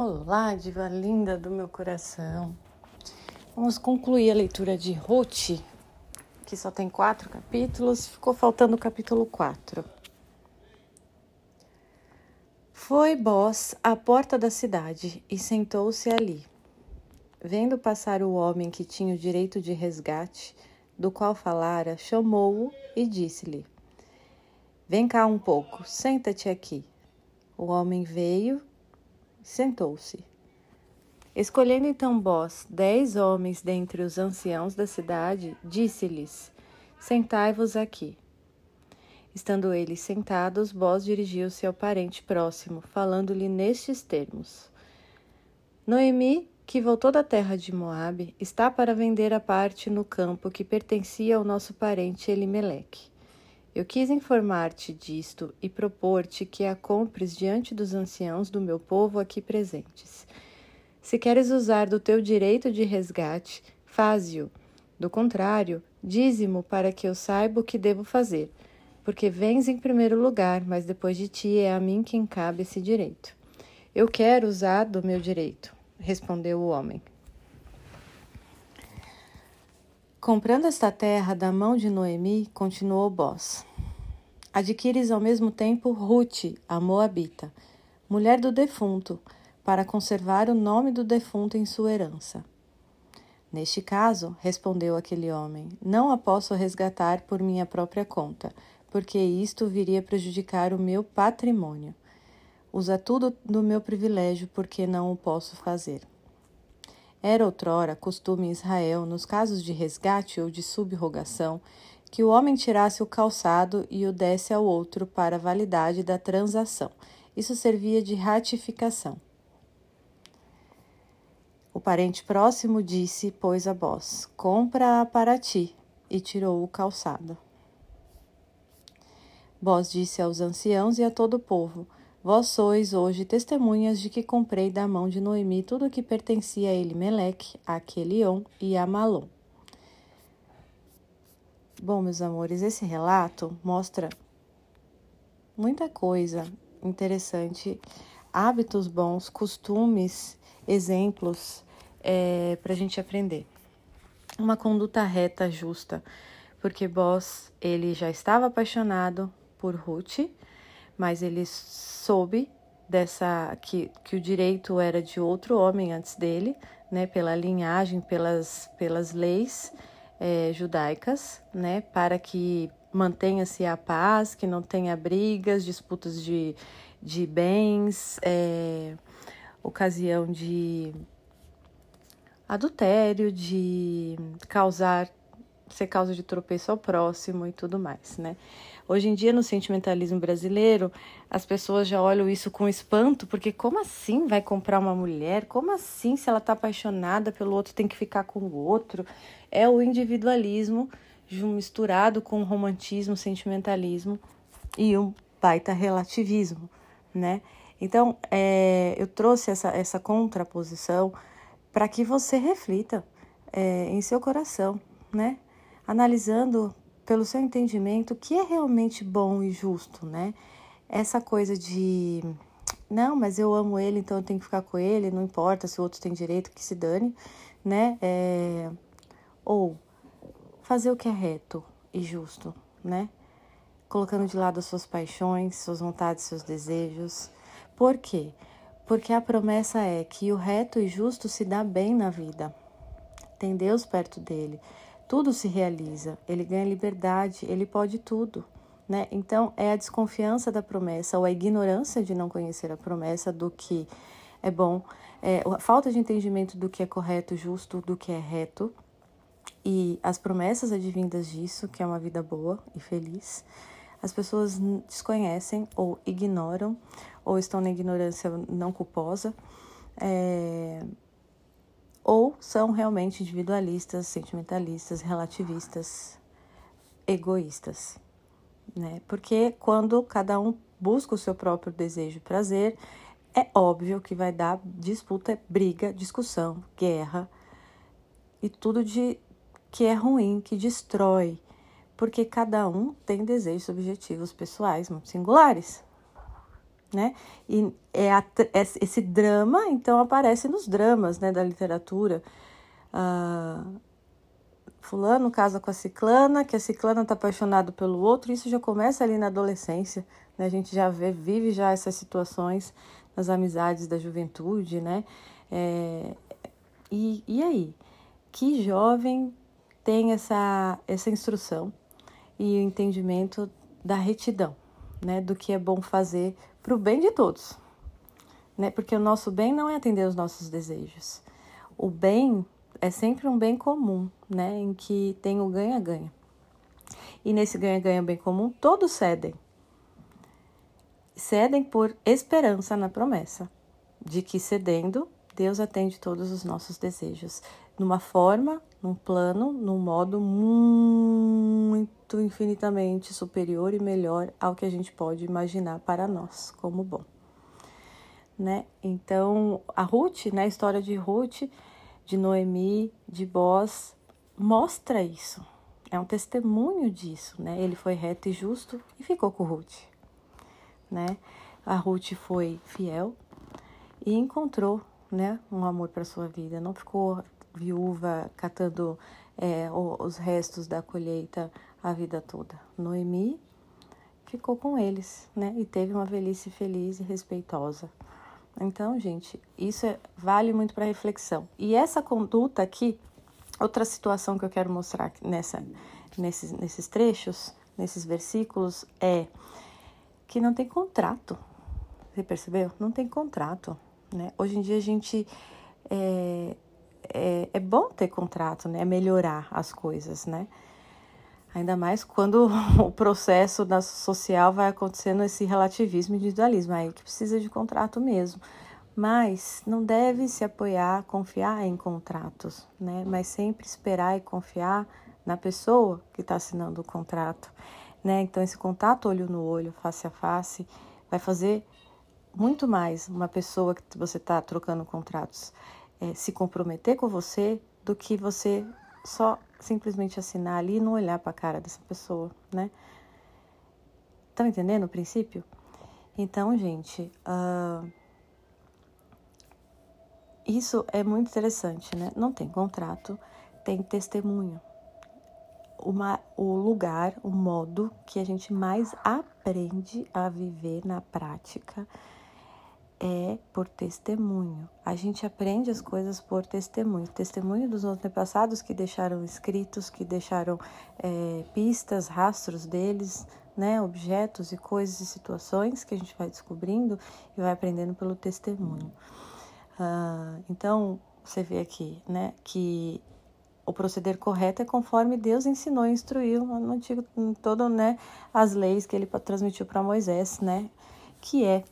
Olá, diva linda do meu coração. Vamos concluir a leitura de Ruth, que só tem quatro capítulos, ficou faltando o capítulo 4. Foi Boss à porta da cidade e sentou-se ali. Vendo passar o homem que tinha o direito de resgate, do qual falara, chamou-o e disse-lhe: Vem cá um pouco, senta-te aqui. O homem veio sentou-se. Escolhendo então Bós dez homens dentre os anciãos da cidade, disse-lhes: Sentai-vos aqui. Estando eles sentados, Bós dirigiu-se ao parente próximo, falando-lhe nestes termos: Noemi, que voltou da terra de Moabe, está para vender a parte no campo que pertencia ao nosso parente Elimeleque. Eu quis informar-te disto e propor-te que a compres diante dos anciãos do meu povo aqui presentes. Se queres usar do teu direito de resgate, faze-o. Do contrário, dízimo para que eu saiba o que devo fazer, porque vens em primeiro lugar, mas depois de ti é a mim quem cabe esse direito. Eu quero usar do meu direito, respondeu o homem. Comprando esta terra da mão de Noemi, continuou Boz. Adquires ao mesmo tempo Ruth, a Moabita, mulher do defunto, para conservar o nome do defunto em sua herança. Neste caso, respondeu aquele homem, não a posso resgatar por minha própria conta, porque isto viria prejudicar o meu patrimônio. Usa tudo do meu privilégio, porque não o posso fazer. Era outrora costume em Israel, nos casos de resgate ou de subrogação, que o homem tirasse o calçado e o desse ao outro para a validade da transação. Isso servia de ratificação. O parente próximo disse, pois a voz: Compra-a para ti, e tirou o calçado. Bós disse aos anciãos e a todo o povo: Vós sois hoje testemunhas de que comprei da mão de Noemi tudo o que pertencia a Elimeleque, a Quelion e a Malom. Bom, meus amores, esse relato mostra muita coisa interessante, hábitos bons, costumes, exemplos é, para a gente aprender. Uma conduta reta, justa, porque Boss ele já estava apaixonado por Ruth, mas ele soube dessa que, que o direito era de outro homem antes dele, né, pela linhagem, pelas, pelas leis é, judaicas, né, para que mantenha-se a paz, que não tenha brigas, disputas de, de bens, é, ocasião de adultério, de causar ser causa de tropeço ao próximo e tudo mais, né? Hoje em dia, no sentimentalismo brasileiro, as pessoas já olham isso com espanto, porque como assim vai comprar uma mulher? Como assim, se ela está apaixonada pelo outro, tem que ficar com o outro? É o individualismo misturado com o romantismo, sentimentalismo e um baita relativismo, né? Então, é, eu trouxe essa, essa contraposição para que você reflita é, em seu coração, né? Analisando pelo seu entendimento o que é realmente bom e justo, né? Essa coisa de não, mas eu amo ele, então eu tenho que ficar com ele, não importa se o outro tem direito, que se dane, né? É... Ou fazer o que é reto e justo, né? Colocando de lado as suas paixões, suas vontades, seus desejos. Por quê? Porque a promessa é que o reto e justo se dá bem na vida. Tem Deus perto dele tudo se realiza, ele ganha liberdade, ele pode tudo. Né? Então, é a desconfiança da promessa ou a ignorância de não conhecer a promessa do que é bom, é, a falta de entendimento do que é correto, justo, do que é reto e as promessas advindas disso, que é uma vida boa e feliz, as pessoas desconhecem ou ignoram ou estão na ignorância não culposa. É, ou são realmente individualistas, sentimentalistas, relativistas, egoístas, né? Porque quando cada um busca o seu próprio desejo e prazer, é óbvio que vai dar disputa, briga, discussão, guerra e tudo de que é ruim, que destrói, porque cada um tem desejos, objetivos pessoais muito singulares. Né? E é a, esse drama, então, aparece nos dramas, né, da literatura. Ah, fulano casa com a ciclana, que a ciclana está apaixonado pelo outro, isso já começa ali na adolescência, né? A gente já vê, vive já essas situações nas amizades da juventude, né? É, e, e aí? Que jovem tem essa, essa instrução e o entendimento da retidão, né? Do que é bom fazer para o bem de todos, né? Porque o nosso bem não é atender os nossos desejos. O bem é sempre um bem comum, né? Em que tem o ganha-ganha. E nesse ganha-ganha bem comum, todos cedem. Cedem por esperança na promessa de que cedendo, Deus atende todos os nossos desejos, numa forma, num plano, num modo muito infinitamente superior e melhor ao que a gente pode imaginar para nós como bom. Né? Então, a Ruth, né, a história de Ruth, de Noemi, de Boaz, mostra isso. É um testemunho disso, né? Ele foi reto e justo e ficou com Ruth, né? A Ruth foi fiel e encontrou, né, um amor para sua vida. Não ficou viúva catando é, os restos da colheita a vida toda. Noemi ficou com eles, né? E teve uma velhice feliz e respeitosa. Então, gente, isso é, vale muito para reflexão. E essa conduta aqui, outra situação que eu quero mostrar nessa, nesses, nesses trechos, nesses versículos, é que não tem contrato. Você percebeu? Não tem contrato. Né? Hoje em dia a gente é, é, é bom ter contrato, né? Melhorar as coisas, né? Ainda mais quando o processo da social vai acontecendo esse relativismo e individualismo, aí que precisa de contrato mesmo. Mas não deve se apoiar, confiar em contratos, né? Mas sempre esperar e confiar na pessoa que está assinando o contrato, né? Então esse contato olho no olho, face a face, vai fazer muito mais uma pessoa que você está trocando contratos é, se comprometer com você do que você só simplesmente assinar ali e não olhar para a cara dessa pessoa, né? Estão entendendo o princípio? Então, gente, uh, isso é muito interessante, né? Não tem contrato, tem testemunho. Uma, o lugar, o modo que a gente mais aprende a viver na prática é por testemunho. A gente aprende as coisas por testemunho. Testemunho dos antepassados que deixaram escritos, que deixaram é, pistas, rastros deles, né, objetos e coisas e situações que a gente vai descobrindo e vai aprendendo pelo testemunho. Ah, então, você vê aqui, né, que o proceder correto é conforme Deus ensinou e instruiu no antigo, em todo, né, as leis que ele transmitiu para Moisés, né, que é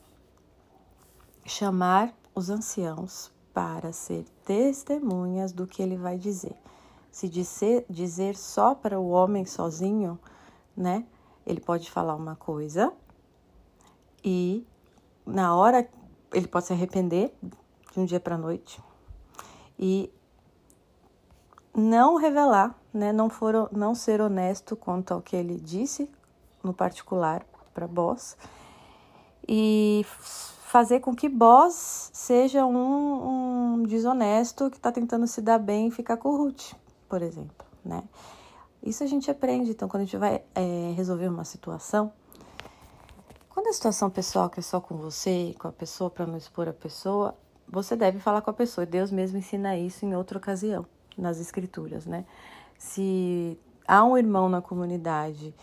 chamar os anciãos para ser testemunhas do que ele vai dizer. Se dizer, dizer só para o homem sozinho, né? Ele pode falar uma coisa e na hora ele pode se arrepender de um dia para a noite e não revelar, né? Não for, não ser honesto quanto ao que ele disse no particular para Boss e fazer com que Boss seja um, um desonesto que está tentando se dar bem e ficar com Ruth, por exemplo, né? Isso a gente aprende, então, quando a gente vai é, resolver uma situação, quando a situação pessoal que é só com você, com a pessoa, para não expor a pessoa, você deve falar com a pessoa. Deus mesmo ensina isso em outra ocasião, nas escrituras, né? Se há um irmão na comunidade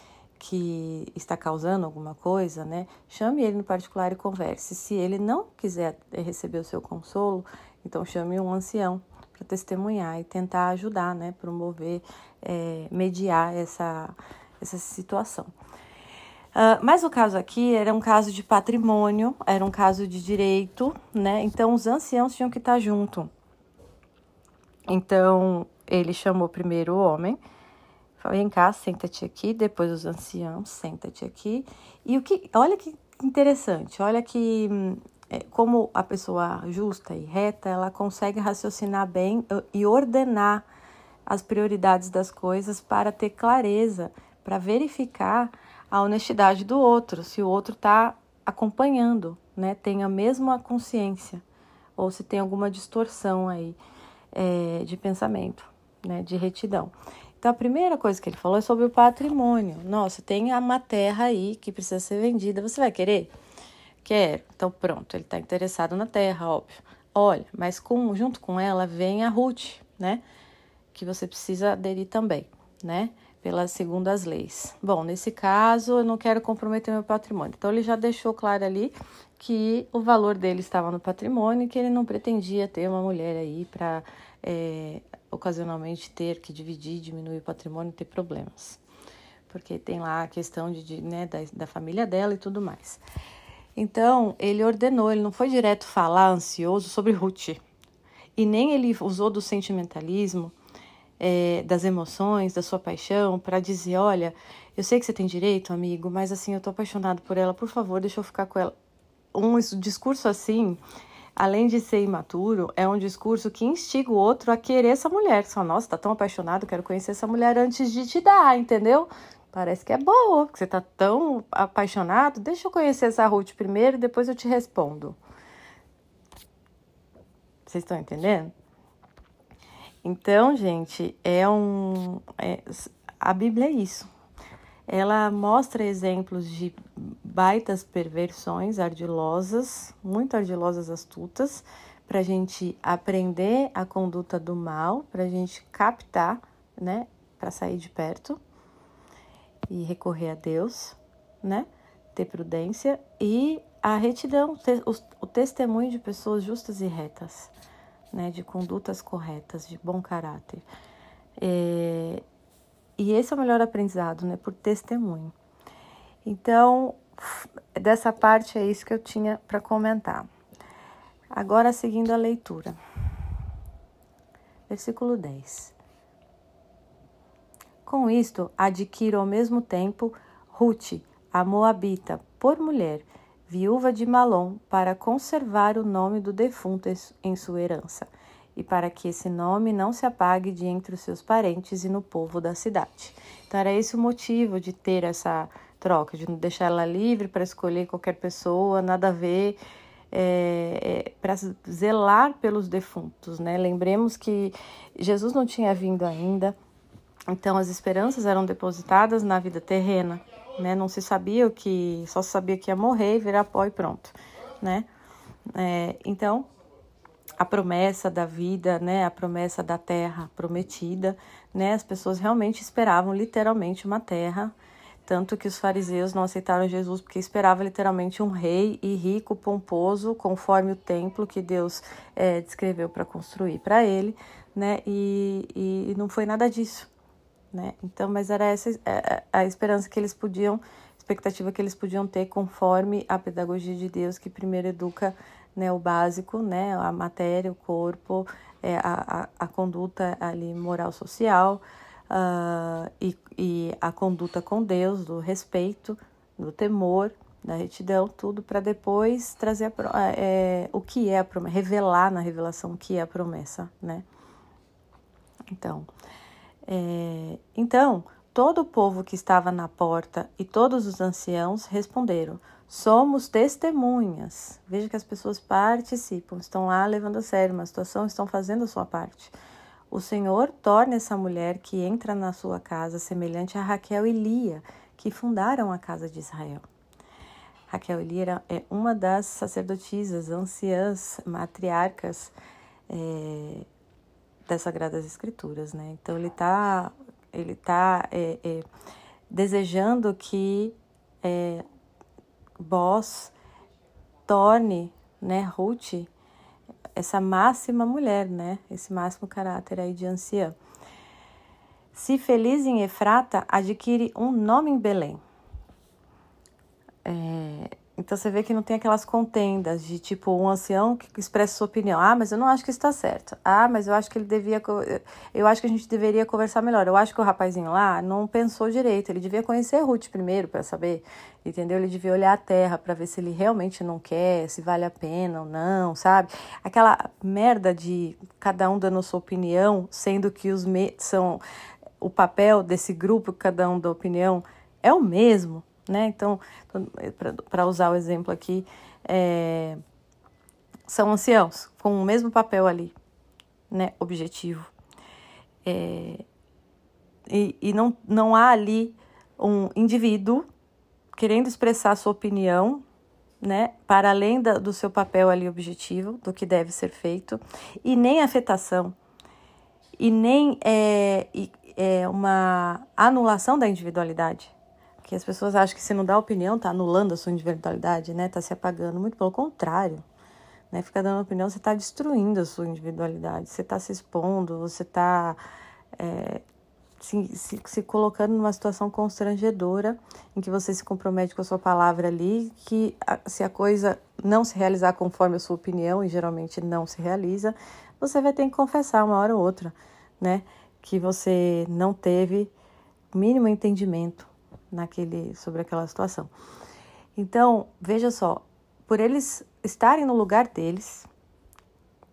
que está causando alguma coisa, né? Chame ele no particular e converse. Se ele não quiser receber o seu consolo, então chame um ancião para testemunhar e tentar ajudar, né? Promover, é, mediar essa, essa situação. Uh, mas o caso aqui era um caso de patrimônio, era um caso de direito, né? Então os anciãos tinham que estar junto. Então ele chamou primeiro o homem, Vem cá, senta-te aqui, depois os anciãos, senta-te aqui. E o que, olha que interessante, olha que é, como a pessoa justa e reta, ela consegue raciocinar bem e ordenar as prioridades das coisas para ter clareza, para verificar a honestidade do outro, se o outro está acompanhando né, tem a mesma consciência, ou se tem alguma distorção aí é, de pensamento, né, de retidão. Então, a primeira coisa que ele falou é sobre o patrimônio. Nossa, tem uma terra aí que precisa ser vendida, você vai querer? Quero. Então, pronto, ele está interessado na terra, óbvio. Olha, mas com, junto com ela vem a Ruth, né? Que você precisa aderir também, né? Pelas segundas leis. Bom, nesse caso, eu não quero comprometer meu patrimônio. Então, ele já deixou claro ali que o valor dele estava no patrimônio e que ele não pretendia ter uma mulher aí para é, ocasionalmente ter que dividir, diminuir o patrimônio e ter problemas. Porque tem lá a questão de, de né, da, da família dela e tudo mais. Então, ele ordenou, ele não foi direto falar ansioso sobre Ruth. E nem ele usou do sentimentalismo, é, das emoções, da sua paixão, para dizer: olha, eu sei que você tem direito, amigo, mas assim, eu tô apaixonado por ela, por favor, deixa eu ficar com ela. Um discurso assim, além de ser imaturo, é um discurso que instiga o outro a querer essa mulher. Só, nossa, tá tão apaixonado, quero conhecer essa mulher antes de te dar, entendeu? Parece que é boa, porque você tá tão apaixonado. Deixa eu conhecer essa Ruth primeiro, depois eu te respondo. Vocês estão entendendo? Então, gente, é um. É, a Bíblia é isso. Ela mostra exemplos de baitas perversões ardilosas, muito ardilosas, astutas, para a gente aprender a conduta do mal, para a gente captar, né, para sair de perto e recorrer a Deus, né? Ter prudência e a retidão, o, testemunho de pessoas justas e retas, né? De condutas corretas, de bom caráter. É, e esse é o melhor aprendizado, né? Por testemunho. Então, dessa parte é isso que eu tinha para comentar. Agora, seguindo a leitura. Versículo 10. Com isto, adquiro ao mesmo tempo Ruth, a Moabita, por mulher, viúva de Malom, para conservar o nome do defunto em sua herança, e para que esse nome não se apague de entre os seus parentes e no povo da cidade. Então, era esse o motivo de ter essa troca, de não deixar ela livre para escolher qualquer pessoa, nada a ver. É, é, para zelar pelos defuntos, né? Lembremos que Jesus não tinha vindo ainda, então as esperanças eram depositadas na vida terrena, né? Não se sabia o que, só se sabia que ia morrer, virar pó e pronto, né? É, então a promessa da vida, né? A promessa da terra prometida, né? As pessoas realmente esperavam literalmente uma terra, tanto que os fariseus não aceitaram Jesus porque esperavam literalmente um rei e rico, pomposo, conforme o templo que Deus é, descreveu para construir para ele, né? E, e não foi nada disso né? Então, mas era essa é, é, a esperança que eles podiam, expectativa que eles podiam ter conforme a pedagogia de Deus que primeiro educa né, o básico, né, a matéria, o corpo, é, a, a, a conduta ali moral social uh, e, e a conduta com Deus, do respeito, do temor, da retidão, tudo para depois trazer a, é, o que é a promessa, revelar na revelação o que é a promessa, né? Então, é, então, todo o povo que estava na porta e todos os anciãos responderam: Somos testemunhas. Veja que as pessoas participam, estão lá levando a sério uma situação, estão fazendo a sua parte. O Senhor torna essa mulher que entra na sua casa semelhante a Raquel e Lia, que fundaram a casa de Israel. Raquel e Lia é uma das sacerdotisas, anciãs, matriarcas é, das Sagradas Escrituras, né? Então ele está ele tá, é, é, desejando que é, Boss torne, né, Ruth, essa máxima mulher, né? Esse máximo caráter aí de anciã. Se feliz em Efrata, adquire um nome em Belém. É, então você vê que não tem aquelas contendas de tipo um ancião que expressa sua opinião. Ah, mas eu não acho que está certo. Ah, mas eu acho que ele devia. Eu acho que a gente deveria conversar melhor. Eu acho que o rapazinho lá não pensou direito. Ele devia conhecer Ruth primeiro para saber, entendeu? Ele devia olhar a terra para ver se ele realmente não quer, se vale a pena ou não, sabe? Aquela merda de cada um dando sua opinião, sendo que os me... são o papel desse grupo, cada um da opinião, é o mesmo né? Então, para usar o exemplo aqui, é, são anciãos com o mesmo papel ali, né? Objetivo. É, e e não, não há ali um indivíduo querendo expressar sua opinião, né, para além da, do seu papel ali objetivo, do que deve ser feito, e nem afetação, e nem é, é uma anulação da individualidade. Que as pessoas acham que se não dá opinião, está anulando a sua individualidade, né? Está se apagando. Muito pelo contrário. Né? Ficar dando opinião, você está destruindo a sua individualidade, você está se expondo, você está é, se, se, se, colocando numa situação constrangedora em que você se compromete com a sua palavra ali, que se a coisa não se realizar conforme a sua opinião, e geralmente não se realiza, você vai ter que confessar uma hora ou outra, né? Que você não teve mínimo entendimento naquele sobre aquela situação. Então, veja só, por eles estarem no lugar deles,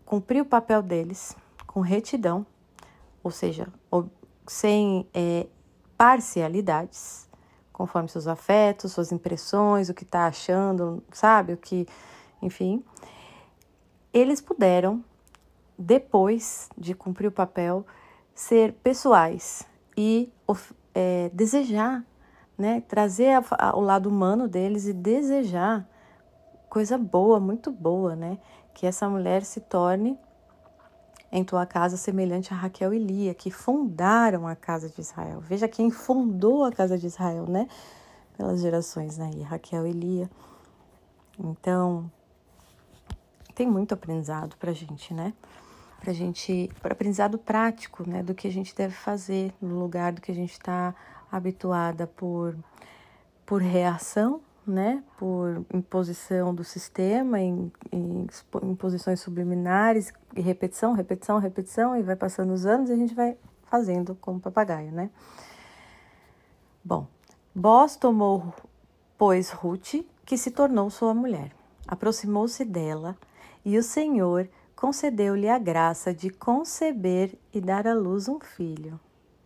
cumprir o papel deles com retidão, ou seja, sem é, parcialidades, conforme seus afetos, suas impressões, o que está achando, sabe? O que, enfim. Eles puderam, depois de cumprir o papel, ser pessoais e é, desejar, né? Trazer a, a, o lado humano deles e desejar coisa boa, muito boa, né? Que essa mulher se torne em tua casa semelhante a Raquel e Lia, que fundaram a casa de Israel. Veja quem fundou a casa de Israel, né? Pelas gerações aí, Raquel e Lia. Então, tem muito aprendizado pra gente, né? Pra gente, pra aprendizado prático, né? Do que a gente deve fazer no lugar do que a gente está habituada por, por reação, né, por imposição do sistema, em, em imposições subliminares, e repetição, repetição, repetição, e vai passando os anos e a gente vai fazendo como papagaio, né? Bom, Boaz tomou, pois, Ruth, que se tornou sua mulher. Aproximou-se dela e o Senhor concedeu-lhe a graça de conceber e dar à luz um filho,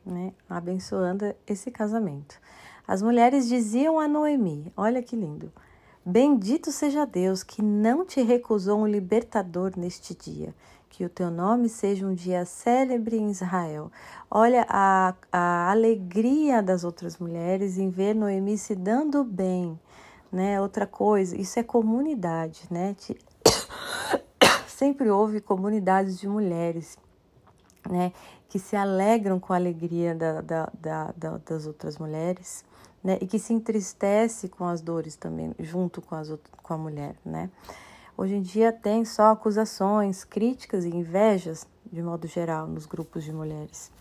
né? Abençoando esse casamento. As mulheres diziam a Noemi: Olha que lindo. Bendito seja Deus que não te recusou um libertador neste dia. Que o teu nome seja um dia célebre em Israel. Olha a, a alegria das outras mulheres em ver Noemi se dando bem. Né? Outra coisa, isso é comunidade, né? Sempre houve comunidades de mulheres, né? Que se alegram com a alegria da, da, da, das outras mulheres né? E que se entristece com as dores também, junto com, as, com a mulher, né? Hoje em dia tem só acusações, críticas e invejas, de modo geral, nos grupos de mulheres.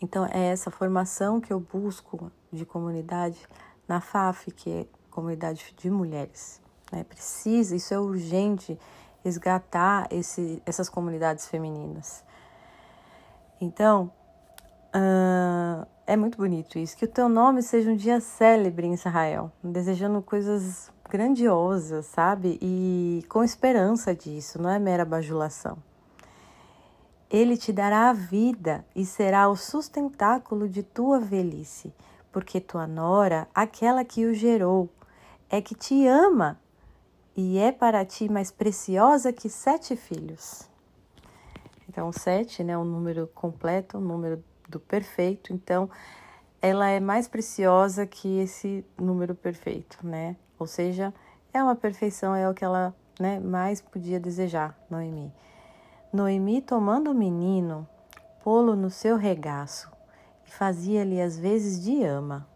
Então, é essa formação que eu busco de comunidade na FAF, que é comunidade de mulheres. Né? Precisa, isso é urgente, resgatar esse, essas comunidades femininas. Então, uh, é muito bonito isso. Que o teu nome seja um dia célebre em Israel, desejando coisas grandiosas, sabe? E com esperança disso, não é mera bajulação. Ele te dará a vida e será o sustentáculo de tua velhice, porque tua nora, aquela que o gerou, é que te ama e é para ti mais preciosa que sete filhos. Então, sete, né, um número completo, um número do perfeito, então ela é mais preciosa que esse número perfeito, né? Ou seja, é uma perfeição, é o que ela né, mais podia desejar, Noemi. Noemi, tomando o menino, pô-lo no seu regaço e fazia-lhe às vezes de ama.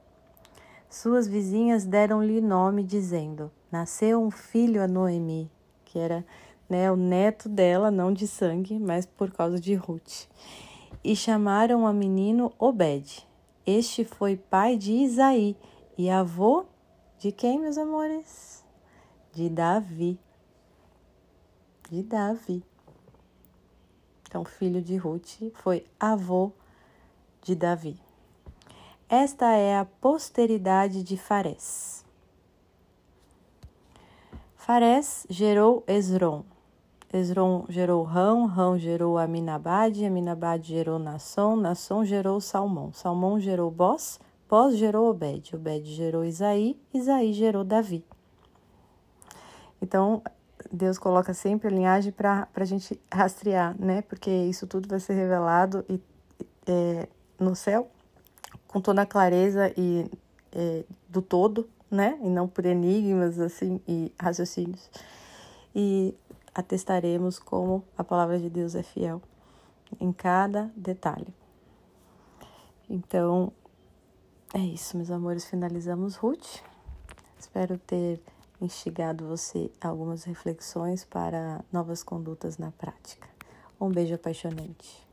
Suas vizinhas deram-lhe nome, dizendo: Nasceu um filho a Noemi, que era né, o neto dela, não de sangue, mas por causa de Ruth e chamaram a menino Obed. Este foi pai de Isaí e avô de quem, meus amores? De Davi. De Davi. Então, filho de Ruth foi avô de Davi. Esta é a posteridade de Fares. Fares gerou Esron. Esron gerou Rão, Rão gerou Aminabad, Aminabad gerou Nasson, Nasson gerou Salmão, Salmão gerou Boz, Pós gerou Obed, Obed gerou Isaí, Isaí gerou Davi. Então, Deus coloca sempre a linhagem para a gente rastrear, né? Porque isso tudo vai ser revelado e, é, no céu com toda a clareza e é, do todo, né? E não por enigmas assim e raciocínios. E atestaremos como a palavra de Deus é fiel em cada detalhe. Então, é isso, meus amores. Finalizamos Ruth. Espero ter instigado você a algumas reflexões para novas condutas na prática. Um beijo apaixonante.